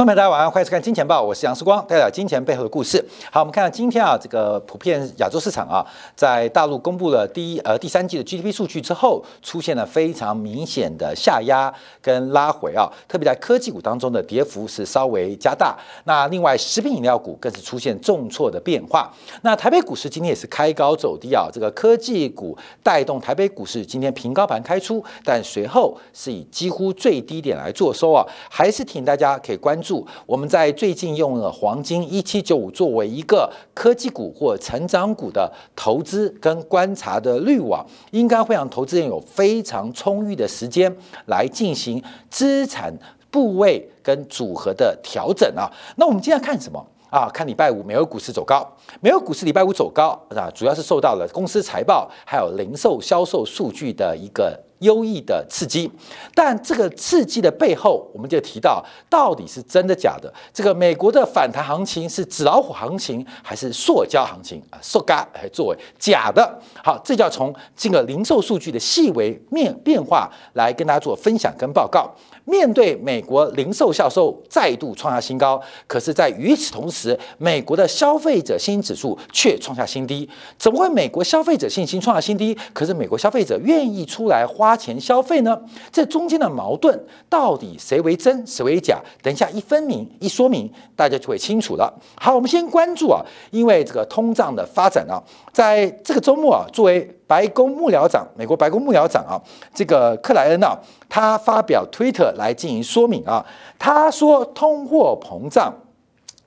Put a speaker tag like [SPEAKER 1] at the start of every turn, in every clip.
[SPEAKER 1] 观众朋友大家晚上欢迎收看《金钱报》，我是杨世光，带来金钱背后的故事。好，我们看到今天啊，这个普遍亚洲市场啊，在大陆公布了第一呃第三季的 GDP 数据之后，出现了非常明显的下压跟拉回啊，特别在科技股当中的跌幅是稍微加大。那另外食品饮料股更是出现重挫的变化。那台北股市今天也是开高走低啊，这个科技股带动台北股市今天平高盘开出，但随后是以几乎最低点来做收啊，还是提醒大家可以关注。我们在最近用了黄金一七九五作为一个科技股或成长股的投资跟观察的滤网，应该会让投资人有非常充裕的时间来进行资产部位跟组合的调整啊。那我们今天看什么啊？看礼拜五美国股市走高，美国股市礼拜五走高啊，主要是受到了公司财报还有零售销售数据的一个。优异的刺激，但这个刺激的背后，我们就提到到底是真的假的？这个美国的反弹行情是纸老虎行情还是塑胶行情啊？塑胶还作为假的？好，这就要从这个零售数据的细微面变化来跟大家做分享跟报告。面对美国零售销售再度创下新高，可是，在与此同时，美国的消费者信心指数却创下新低。怎么会美国消费者信心创下新低？可是美国消费者愿意出来花花钱消费呢？这中间的矛盾到底谁为真，谁为假？等一下一分明一说明，大家就会清楚了。好，我们先关注啊，因为这个通胀的发展啊，在这个周末啊，作为白宫幕僚长，美国白宫幕僚长啊，这个克莱恩啊，他发表推特来进行说明啊，他说通货膨胀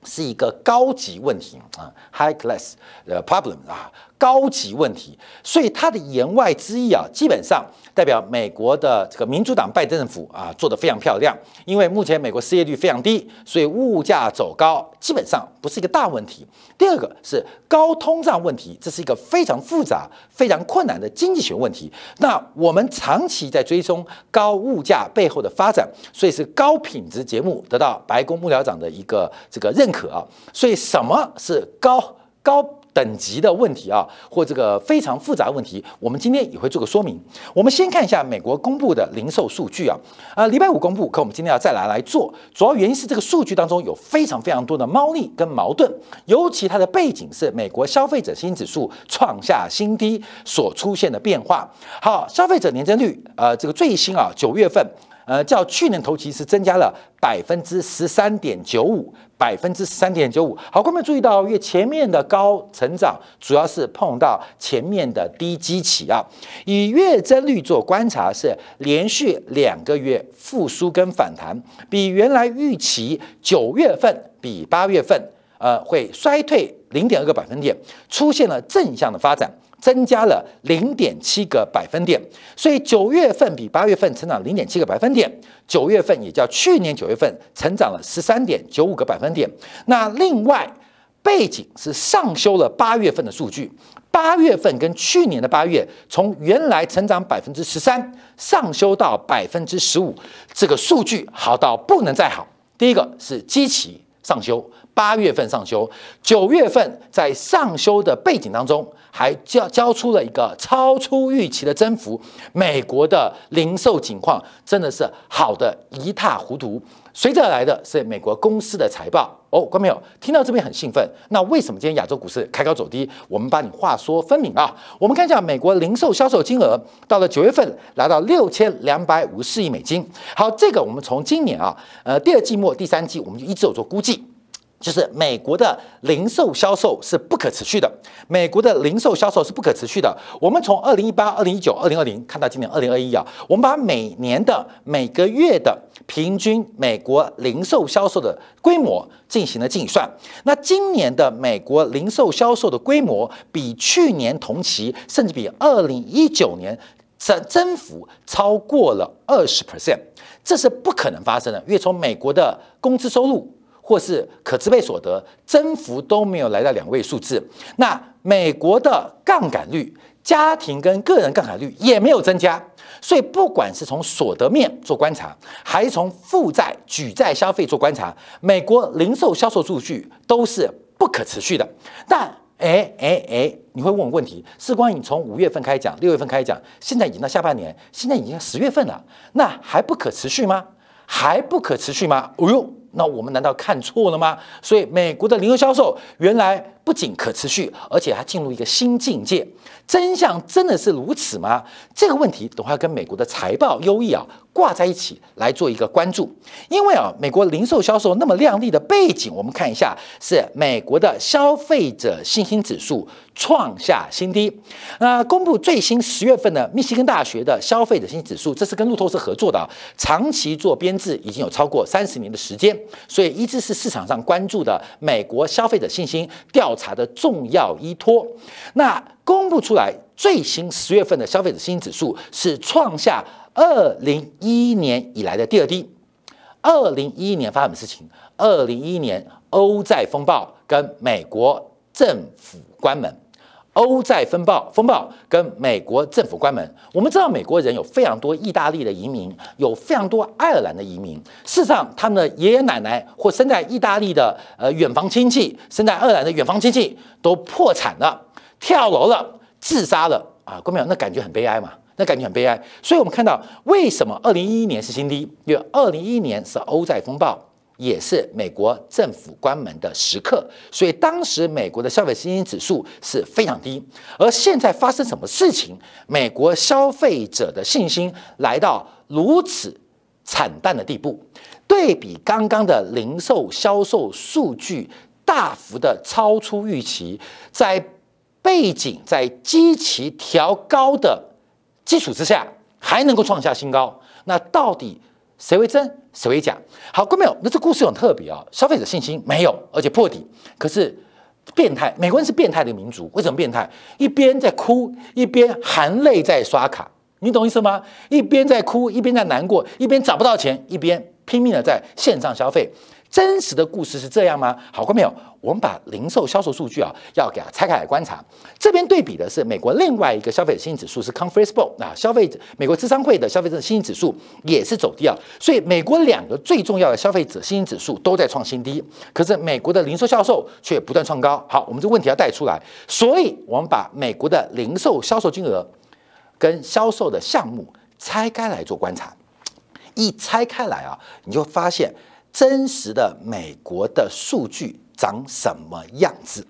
[SPEAKER 1] 是一个高级问题啊，high class 的 problem 啊。高级问题，所以他的言外之意啊，基本上代表美国的这个民主党拜登政府啊做得非常漂亮，因为目前美国失业率非常低，所以物价走高基本上不是一个大问题。第二个是高通胀问题，这是一个非常复杂、非常困难的经济学问题。那我们长期在追踪高物价背后的发展，所以是高品质节目得到白宫幕僚长的一个这个认可啊。所以什么是高高？等级的问题啊，或这个非常复杂问题，我们今天也会做个说明。我们先看一下美国公布的零售数据啊，啊，礼拜五公布，可我们今天要再来来做，主要原因是这个数据当中有非常非常多的猫腻跟矛盾，尤其它的背景是美国消费者信心指数创下新低所出现的变化。好，消费者年增率，呃，这个最新啊，九月份。呃，较去年同期是增加了百分之十三点九五，百分之十三点九五。好，观众注意到，因为前面的高成长主要是碰到前面的低基期啊。以月增率做观察，是连续两个月复苏跟反弹，比原来预期九月份比八月份呃会衰退零点二个百分点，出现了正向的发展。增加了零点七个百分点，所以九月份比八月份成长零点七个百分点，九月份也叫去年九月份成长了十三点九五个百分点。那另外背景是上修了八月份的数据，八月份跟去年的八月从原来成长百分之十三上修到百分之十五，这个数据好到不能再好。第一个是基期上修。八月份上修，九月份在上修的背景当中，还交交出了一个超出预期的增幅。美国的零售情况真的是好的一塌糊涂。随着而来的是美国公司的财报。哦，观众朋友听到这边很兴奋。那为什么今天亚洲股市开高走低？我们把你话说分明啊。我们看一下美国零售销售金额，到了九月份来到六千两百五十四亿美金。好，这个我们从今年啊，呃，第二季末、第三季，我们就一直有做估计。就是美国的零售销售是不可持续的，美国的零售销售是不可持续的。我们从二零一八、二零一九、二零二零看到今年二零二一啊，我们把每年的每个月的平均美国零售销售的规模进行了计算。那今年的美国零售销售的规模比去年同期，甚至比二零一九年增增幅超过了二十 percent，这是不可能发生的，因为从美国的工资收入。或是可支配所得增幅都没有来到两位数字，那美国的杠杆率，家庭跟个人杠杆率也没有增加，所以不管是从所得面做观察，还是从负债举债消费做观察，美国零售销售数据都是不可持续的。但哎哎哎，你会问我问题，是关于从五月份开讲，六月份开讲，现在已经到下半年，现在已经十月份了，那还不可持续吗？还不可持续吗？哦呦！那我们难道看错了吗？所以美国的零售销售原来不仅可持续，而且还进入一个新境界。真相真的是如此吗？这个问题等会跟美国的财报优异啊挂在一起来做一个关注。因为啊，美国零售销售那么亮丽的背景，我们看一下是美国的消费者信心指数创下新低。那公布最新十月份的密西根大学的消费者信心指数，这是跟路透社合作的，长期做编制已经有超过三十年的时间，所以一直是市场上关注的美国消费者信心调查的重要依托。那公布出来最新十月份的消费者信心指数是创下二零一一年以来的第二低。二零一一年发生什么事情？二零一一年欧债风暴跟美国政府关门。欧债风暴风暴跟美国政府关门。我们知道美国人有非常多意大利的移民，有非常多爱尔兰的移民。事实上，他们的爷爷奶奶或生在意大利的呃远房亲戚，生在爱尔兰的远房亲戚都破产了。跳楼了，自杀了啊！各位朋友，那感觉很悲哀嘛？那感觉很悲哀。所以我们看到，为什么二零一一年是新低？因为二零一一年是欧债风暴，也是美国政府关门的时刻，所以当时美国的消费信心指数是非常低。而现在发生什么事情？美国消费者的信心来到如此惨淡的地步，对比刚刚的零售销售数据大幅的超出预期，在背景在积极调高的基础之下，还能够创下新高，那到底谁为真，谁为假？好，各位朋友，那这故事很特别啊，消费者信心没有，而且破底。可是变态，美国人是变态的民族，为什么变态？一边在哭，一边含泪在刷卡，你懂意思吗？一边在哭，一边在难过，一边找不到钱，一边拼命的在线上消费。真实的故事是这样吗？好，观众朋友，我们把零售销售数据啊，要给它拆开来观察。这边对比的是美国另外一个消费者信心指数是 Conference Board 啊，消费者美国智商会的消费者信心指数也是走低啊。所以美国两个最重要的消费者信心指数都在创新低，可是美国的零售销售却不断创高。好，我们这个问题要带出来，所以我们把美国的零售销售金额跟销售的项目拆开来做观察。一拆开来啊，你就发现。真实的美国的数据长什么样子？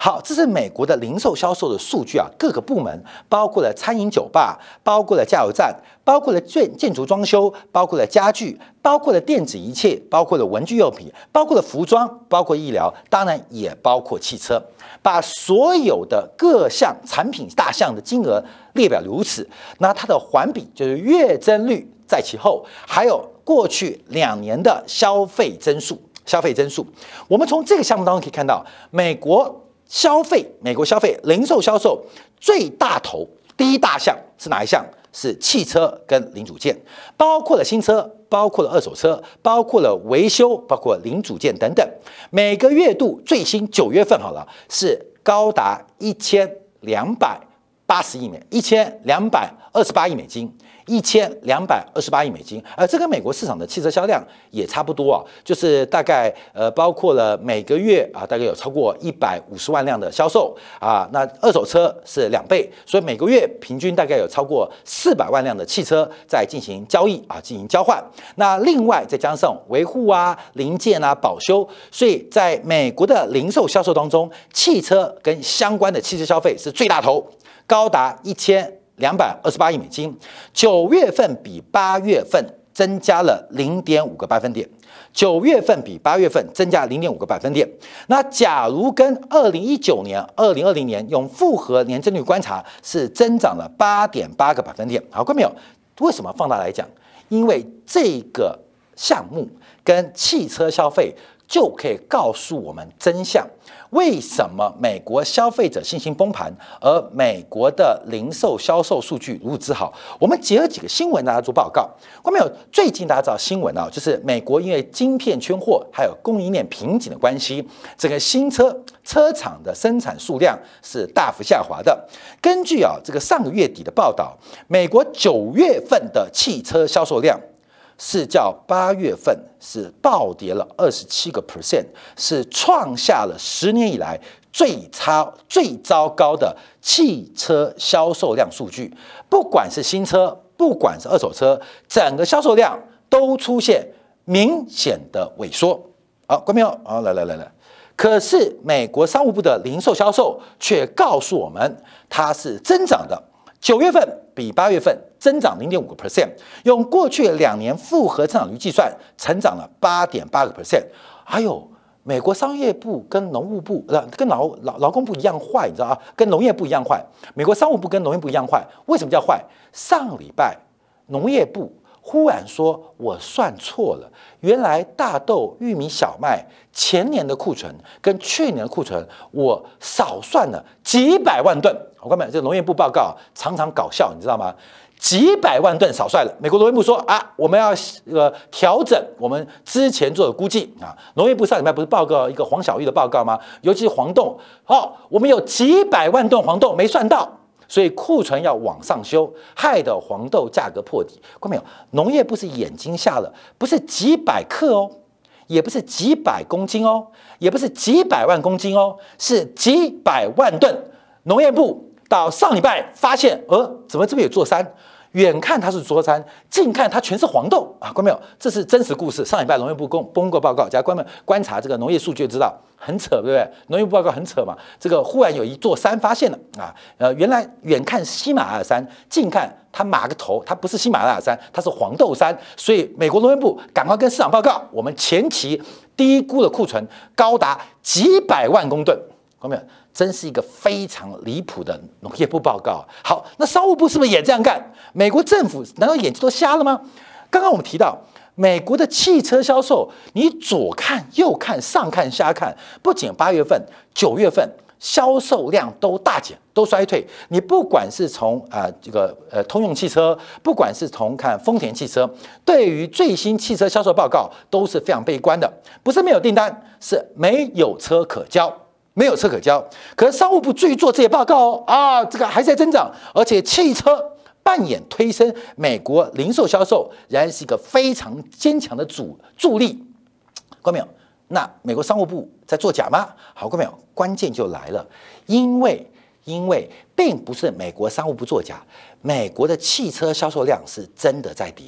[SPEAKER 1] 好，这是美国的零售销售的数据啊，各个部门包括了餐饮酒吧，包括了加油站，包括了建建筑装修，包括了家具，包括了电子一切，包括了文具用品，包括了服装，包括医疗，当然也包括汽车。把所有的各项产品大项的金额列表如此，那它的环比就是月增率在其后，还有。过去两年的消费增速，消费增速，我们从这个项目当中可以看到，美国消费，美国消费零售销售最大头第一大项是哪一项？是汽车跟零组件，包括了新车，包括了二手车，包括了维修，包括零组件等等。每个月度最新九月份好了，是高达一千两百八十亿美，一千两百二十八亿美金。一千两百二十八亿美金，而这跟美国市场的汽车销量也差不多啊，就是大概呃包括了每个月啊，大概有超过一百五十万辆的销售啊，那二手车是两倍，所以每个月平均大概有超过四百万辆的汽车在进行交易啊，进行交换。那另外再加上维护啊、零件啊、保修，所以在美国的零售销售当中，汽车跟相关的汽车消费是最大头，高达一千。两百二十八亿美金，九月份比八月份增加了零点五个百分点。九月份比八月份增加零点五个百分点。那假如跟二零一九年、二零二零年用复合年增率观察，是增长了八点八个百分点。好，看没有？为什么放大来讲？因为这个项目跟汽车消费就可以告诉我们真相。为什么美国消费者信心崩盘，而美国的零售销售数据如此好？我们结合几个新闻，大家做报告。关没有？最近大家知道新闻啊，就是美国因为晶片缺货，还有供应链瓶颈的关系，整个新车车厂的生产数量是大幅下滑的。根据啊这个上个月底的报道，美国九月份的汽车销售量。是较八月份是暴跌了二十七个 percent，是创下了十年以来最差、最糟糕的汽车销售量数据。不管是新车，不管是二手车，整个销售量都出现明显的萎缩。好，关没有？好，来来来来。可是美国商务部的零售销售却告诉我们，它是增长的。九月份比八月份增长零点五个 percent，用过去两年复合增长率计算，成长了八点八个 percent。还有美国商业部跟农务部，呃，跟劳劳劳工部一样坏，你知道啊？跟农业部一样坏。美国商务部跟农业部一样坏，为什么叫坏？上礼拜农业部。忽然说：“我算错了，原来大豆、玉米、小麦前年的库存跟去年的库存，我少算了几百万吨。我刚才这农业部报告常常搞笑，你知道吗？几百万吨少算了。美国农业部说啊，我们要呃调整我们之前做的估计啊。农业部上礼拜不是报告一个黄小玉的报告吗？尤其是黄豆，哦，我们有几百万吨黄豆没算到。”所以库存要往上修，害得黄豆价格破底。看没有？农业部是眼睛瞎了，不是几百克哦，也不是几百公斤哦，也不是几百万公斤哦，是几百万吨。农业部到上礼拜发现，呃，怎么这边有座山？远看它是桌餐，近看它全是黄豆啊！观众朋友，这是真实故事。上礼拜农业部公公过报告，假如观众观察这个农业数据就知道，很扯，对不对？农业部报告很扯嘛。这个忽然有一座山发现了啊，呃，原来远看喜马拉雅山，近看它码个头，它不是喜马拉雅山，它是黄豆山。所以美国农业部赶快跟市场报告，我们前期低估的库存高达几百万公吨，观众朋友。真是一个非常离谱的农业部报告。好，那商务部是不是也这样干？美国政府难道眼睛都瞎了吗？刚刚我们提到美国的汽车销售，你左看右看上看下看，不仅八月份、九月份销售量都大减、都衰退。你不管是从啊这个呃通用汽车，不管是从看丰田汽车，对于最新汽车销售报告都是非常悲观的。不是没有订单，是没有车可交。没有车可交，可是商务部注意做这些报告哦啊，这个还在增长，而且汽车扮演推升美国零售销售，仍然是一个非常坚强的主助力。看没有？那美国商务部在作假吗？好，看没有？关键就来了，因为因为并不是美国商务部作假，美国的汽车销售量是真的在跌，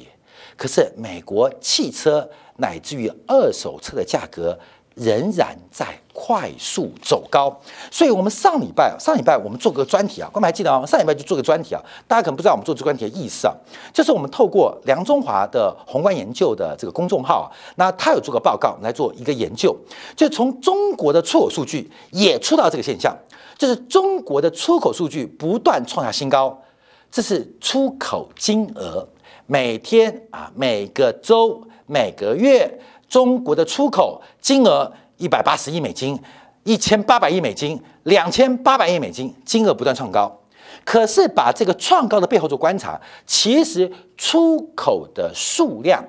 [SPEAKER 1] 可是美国汽车乃至于二手车的价格。仍然在快速走高，所以，我们上礼拜上礼拜我们做个专题啊，观众还记得吗？上礼拜就做个专题啊，大家可能不知道我们做这个专题的意思啊，就是我们透过梁中华的宏观研究的这个公众号啊，那他有做个报告来做一个研究，就从中国的出口数据也出到这个现象，就是中国的出口数据不断创下新高，这是出口金额。每天啊，每个周每个月。中国的出口金额一百八十亿美金，一千八百亿美金，两千八百亿美金，金额不断创高。可是把这个创高的背后做观察，其实出口的数量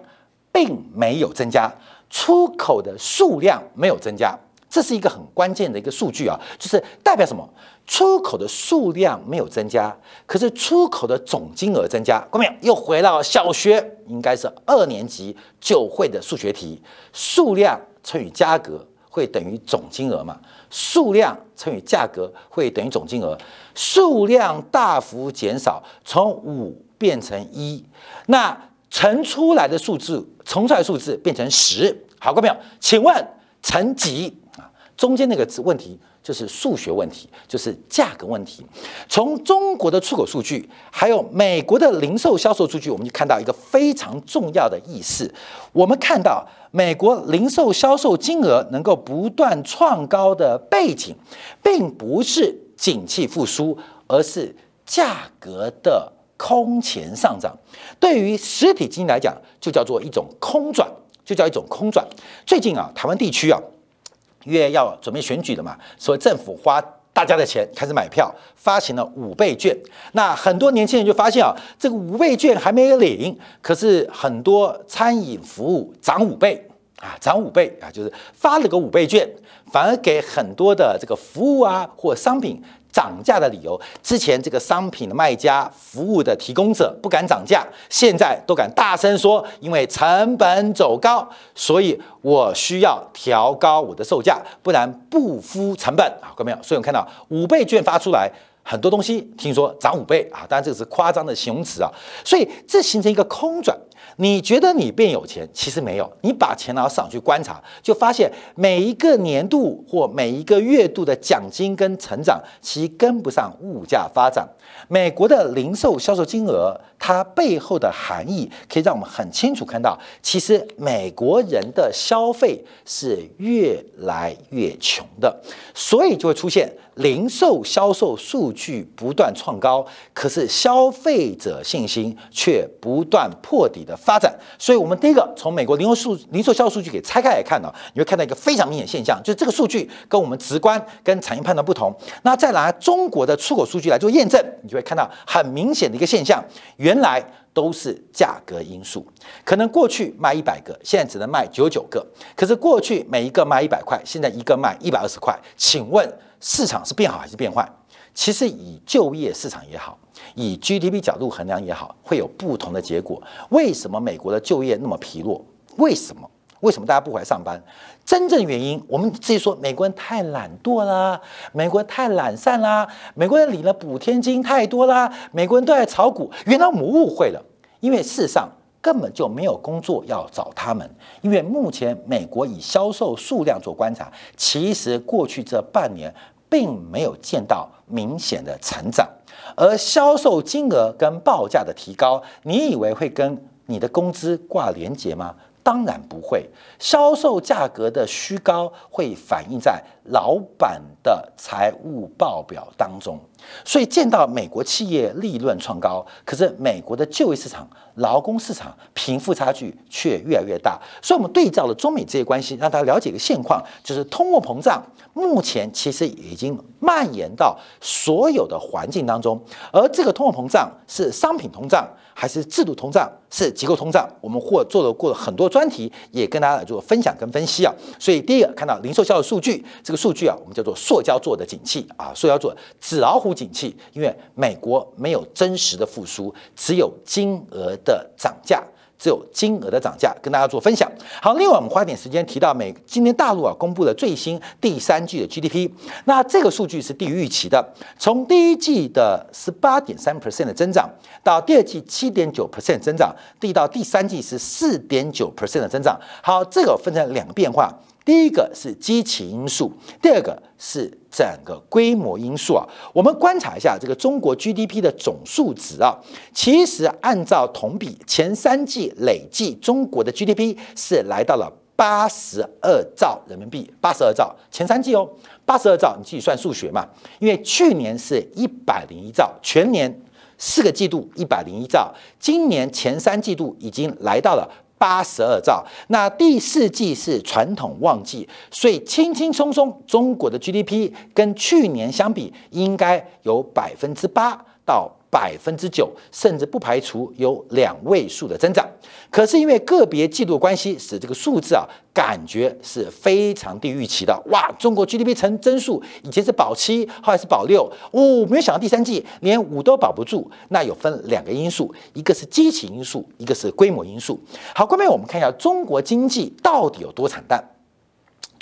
[SPEAKER 1] 并没有增加，出口的数量没有增加，这是一个很关键的一个数据啊，就是代表什么？出口的数量没有增加，可是出口的总金额增加。各位又回到小学，应该是二年级就会的数学题：数量乘以价格会等于总金额嘛？数量乘以价格会等于总金额。数量大幅减少，从五变成一，那乘出来的数字，乘出来数字变成十。好，各位朋友，请问乘几啊？中间那个字问题。就是数学问题，就是价格问题。从中国的出口数据，还有美国的零售销售数据，我们就看到一个非常重要的意思。我们看到美国零售销售金额能够不断创高的背景，并不是景气复苏，而是价格的空前上涨。对于实体经济来讲，就叫做一种空转，就叫一种空转。最近啊，台湾地区啊。因为要准备选举了嘛，所以政府花大家的钱开始买票，发行了五倍券。那很多年轻人就发现啊，这个五倍券还没有领，可是很多餐饮服务涨五倍啊，涨五倍啊，就是发了个五倍券，反而给很多的这个服务啊或商品。涨价的理由，之前这个商品的卖家、服务的提供者不敢涨价，现在都敢大声说，因为成本走高，所以我需要调高我的售价，不然不敷成本啊，各位朋友？所以我们看到五倍券发出来，很多东西听说涨五倍啊，当然这个是夸张的形容词啊，所以这形成一个空转。你觉得你变有钱，其实没有。你把钱拿到市场去观察，就发现每一个年度或每一个月度的奖金跟成长，其跟不上物价发展。美国的零售销售金额，它背后的含义可以让我们很清楚看到，其实美国人的消费是越来越穷的，所以就会出现零售销售数据不断创高，可是消费者信心却不断破底的发展。所以，我们第一个从美国零售数零售销售数据给拆开来看呢，你会看到一个非常明显现象，就是这个数据跟我们直观跟产业判断不同。那再拿中国的出口数据来做验证，你就会看到很明显的一个现象，原来都是价格因素。可能过去卖一百个，现在只能卖九九个。可是过去每一个卖一百块，现在一个卖一百二十块。请问市场是变好还是变坏？其实以就业市场也好，以 GDP 角度衡量也好，会有不同的结果。为什么美国的就业那么疲弱？为什么？为什么大家不回来上班？真正原因，我们自己说，美国人太懒惰啦，美国人太懒散啦，美国人领了补贴金太多啦，美国人都在炒股。原来我们误会了，因为事实上根本就没有工作要找他们。因为目前美国以销售数量做观察，其实过去这半年并没有见到明显的成长，而销售金额跟报价的提高，你以为会跟你的工资挂连结吗？当然不会，销售价格的虚高会反映在老板的财务报表当中，所以见到美国企业利润创高，可是美国的就业市场、劳工市场贫富差距却越来越大。所以，我们对照了中美这些关系，让大家了解一个现况，就是通货膨胀目前其实已经蔓延到所有的环境当中，而这个通货膨胀是商品通胀。还是制度通胀，是结构通胀。我们或做了过了很多专题，也跟大家来做分享跟分析啊。所以第一个看到零售销售数据，这这个数据啊，我们叫做塑胶做的景气啊，塑胶做纸老虎景气，因为美国没有真实的复苏，只有金额的涨价。只有金额的涨价跟大家做分享。好，另外我们花点时间提到美今天大陆啊公布了最新第三季的 GDP，那这个数据是低于预期的，从第一季的十八点三 percent 的增长，到第二季七点九 percent 增长，递到第三季是四点九 percent 的增长。好，这个分成两个变化。第一个是基期因素，第二个是整个规模因素啊。我们观察一下这个中国 GDP 的总数值啊，其实按照同比前三季累计，中国的 GDP 是来到了八十二兆人民币，八十二兆前三季哦，八十二兆，你自己算数学嘛。因为去年是一百零一兆，全年四个季度一百零一兆，今年前三季度已经来到了。八十二兆，那第四季是传统旺季，所以轻轻松松，中国的 GDP 跟去年相比，应该有百分之八到。百分之九，甚至不排除有两位数的增长。可是因为个别季度关系，使这个数字啊，感觉是非常低预期的。哇，中国 GDP 成增速以前是保七，后来是保六，哦，没有想到第三季连五都保不住。那有分两个因素，一个是基情因素，一个是规模因素。好，各位，我们看一下中国经济到底有多惨淡。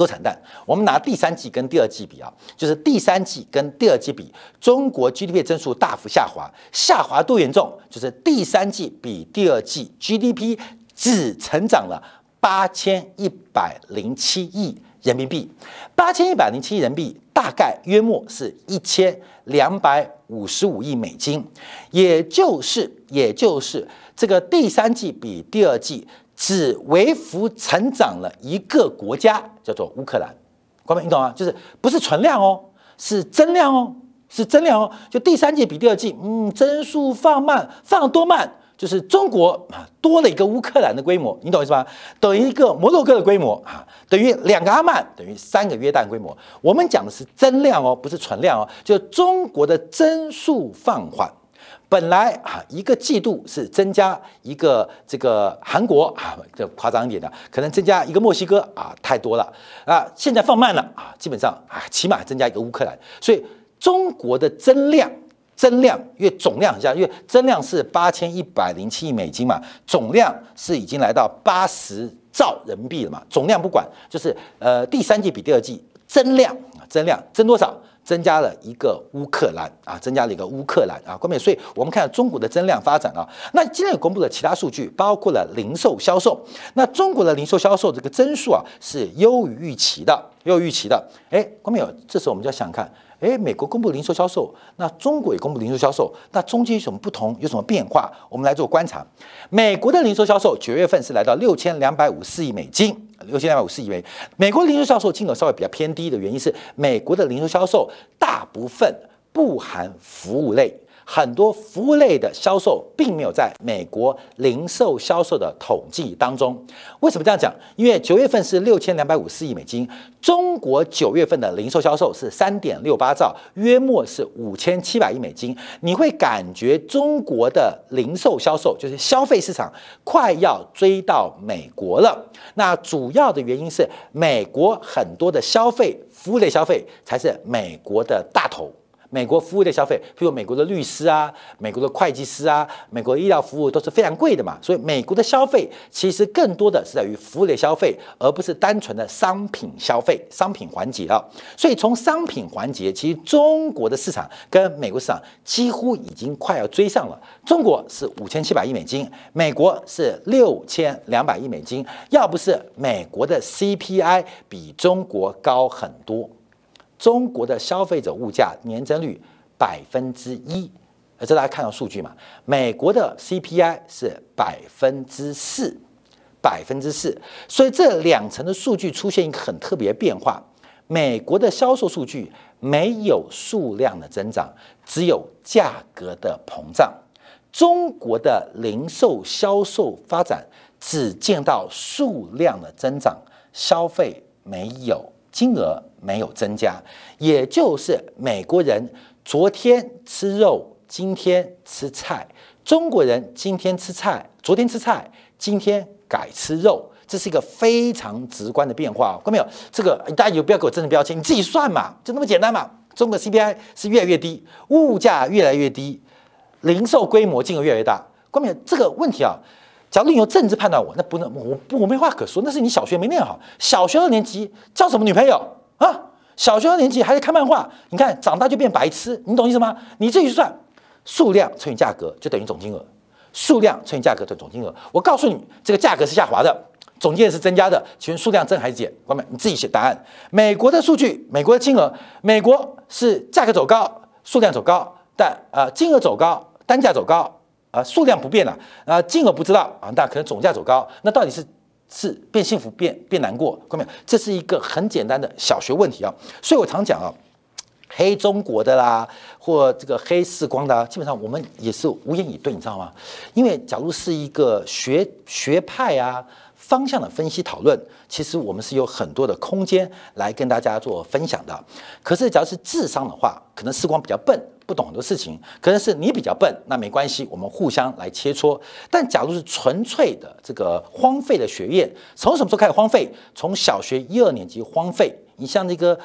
[SPEAKER 1] 多惨淡！我们拿第三季跟第二季比啊，就是第三季跟第二季比，中国 GDP 增速大幅下滑，下滑多严重？就是第三季比第二季 GDP 只成长了八千一百零七亿人民币，八千一百零七亿人民币大概约莫是一千两百五十五亿美金，也就是也就是这个第三季比第二季。只微幅成长了一个国家，叫做乌克兰。各位，你懂吗？就是不是存量哦，是增量哦，是增量哦。就第三季比第二季，嗯，增速放慢，放多慢？就是中国啊，多了一个乌克兰的规模，你懂意思吧？等于一个摩洛哥的规模啊，等于两个阿曼，等于三个约旦规模。我们讲的是增量哦，不是存量哦。就中国的增速放缓。本来啊，一个季度是增加一个这个韩国啊，这夸张一点的，可能增加一个墨西哥啊，太多了啊。现在放慢了啊，基本上啊，起码增加一个乌克兰。所以中国的增量，增量因为总量很像，因为增量是八千一百零七亿美金嘛，总量是已经来到八十兆人民币了嘛。总量不管，就是呃第三季比第二季增量增量增多少？增加了一个乌克兰啊，增加了一个乌克兰啊，关美，所以我们看中国的增量发展啊，那今天也公布了其他数据，包括了零售销售，那中国的零售销售这个增速啊是优于预期的，优于预期的。哎，关键有，这时候我们就要想看，哎，美国公布零售销售，那中国也公布零售销售，那中间有什么不同，有什么变化？我们来做观察。美国的零售销售九月份是来到六千两百五十四亿美金。六千两百五十亿美，美国零售销售金额稍微比较偏低的原因是，美国的零售销售大部分不含服务类。很多服务类的销售并没有在美国零售销售的统计当中。为什么这样讲？因为九月份是六千两百五十亿美金，中国九月份的零售销售是三点六八兆，约莫是五千七百亿美金。你会感觉中国的零售销售就是消费市场快要追到美国了。那主要的原因是美国很多的消费服务类消费才是美国的大头。美国服务的消费，譬如美国的律师啊、美国的会计师啊、美国医疗服务都是非常贵的嘛，所以美国的消费其实更多的是在于服务类消费，而不是单纯的商品消费、商品环节啊。所以从商品环节，其实中国的市场跟美国市场几乎已经快要追上了。中国是五千七百亿美金，美国是六千两百亿美金。要不是美国的 CPI 比中国高很多。中国的消费者物价年增率百分之一，呃，这大家看到数据嘛？美国的 CPI 是百分之四，百分之四，所以这两层的数据出现一个很特别的变化。美国的销售数据没有数量的增长，只有价格的膨胀；中国的零售销售发展只见到数量的增长，消费没有。金额没有增加，也就是美国人昨天吃肉，今天吃菜；中国人今天吃菜，昨天吃菜，今天改吃肉。这是一个非常直观的变化，看到没有？这个大家就不要给我政治标签，你自己算嘛，就那么简单嘛。中国 CPI 是越来越低，物价越来越低，零售规模金额越来越大，看到没有？这个问题啊。假如你用政治判断我，那不能，我，我没话可说。那是你小学没念好，小学二年级交什么女朋友啊？小学二年级还在看漫画，你看长大就变白痴，你懂意思吗？你自己算，数量乘以价格就等于总金额，数量乘以价格等于总金额。我告诉你，这个价格是下滑的，总金额是增加的，请问数量增还是减？朋友们，你自己写答案。美国的数据，美国的金额，美国是价格走高，数量走高，但呃金额走高，单价走高。啊，数量不变了，啊，金额不知道啊，但可能总价走高，那到底是是变幸福变变难过？看到没有？这是一个很简单的小学问题啊。所以我常讲啊，黑中国的啦，或这个黑视光的，基本上我们也是无言以对，你知道吗？因为假如是一个学学派啊方向的分析讨论，其实我们是有很多的空间来跟大家做分享的。可是，假如是智商的话，可能视光比较笨。不懂的事情，可能是你比较笨，那没关系，我们互相来切磋。但假如是纯粹的这个荒废的学业，从什么时候开始荒废？从小学一二年级荒废。你像那个。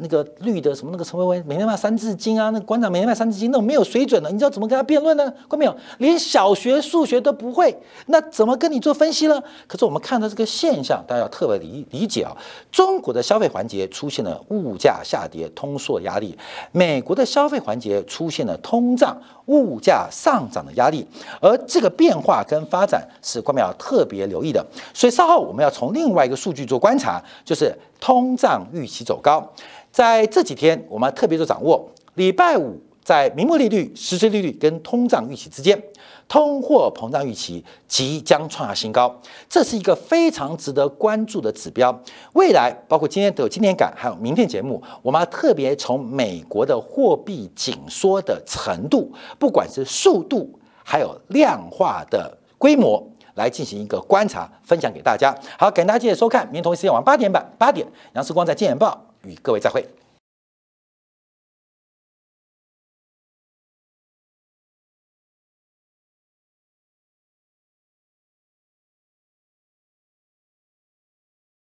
[SPEAKER 1] 那个绿的什么那个陈薇薇每天卖三字经啊，那馆长每天卖三字经，那种没有水准的，你知道怎么跟他辩论呢？看没有？连小学数学都不会，那怎么跟你做分析呢？可是我们看到这个现象，大家要特别理理解啊。中国的消费环节出现了物价下跌、通缩压力；美国的消费环节出现了通胀、物价上涨的压力。而这个变化跟发展是官媒要特别留意的。所以稍后我们要从另外一个数据做观察，就是通胀预期走高。在这几天，我们特别做掌握。礼拜五，在名目利率、实质利率跟通胀预期之间，通货膨胀预期即将创下新高，这是一个非常值得关注的指标。未来，包括今天都有今天感，还有明天节目，我们要特别从美国的货币紧缩的程度，不管是速度，还有量化的规模，来进行一个观察，分享给大家。好，感谢大家继续收看，明天同一时间晚八点半八点，杨世光在《金钱报》。与各位再会。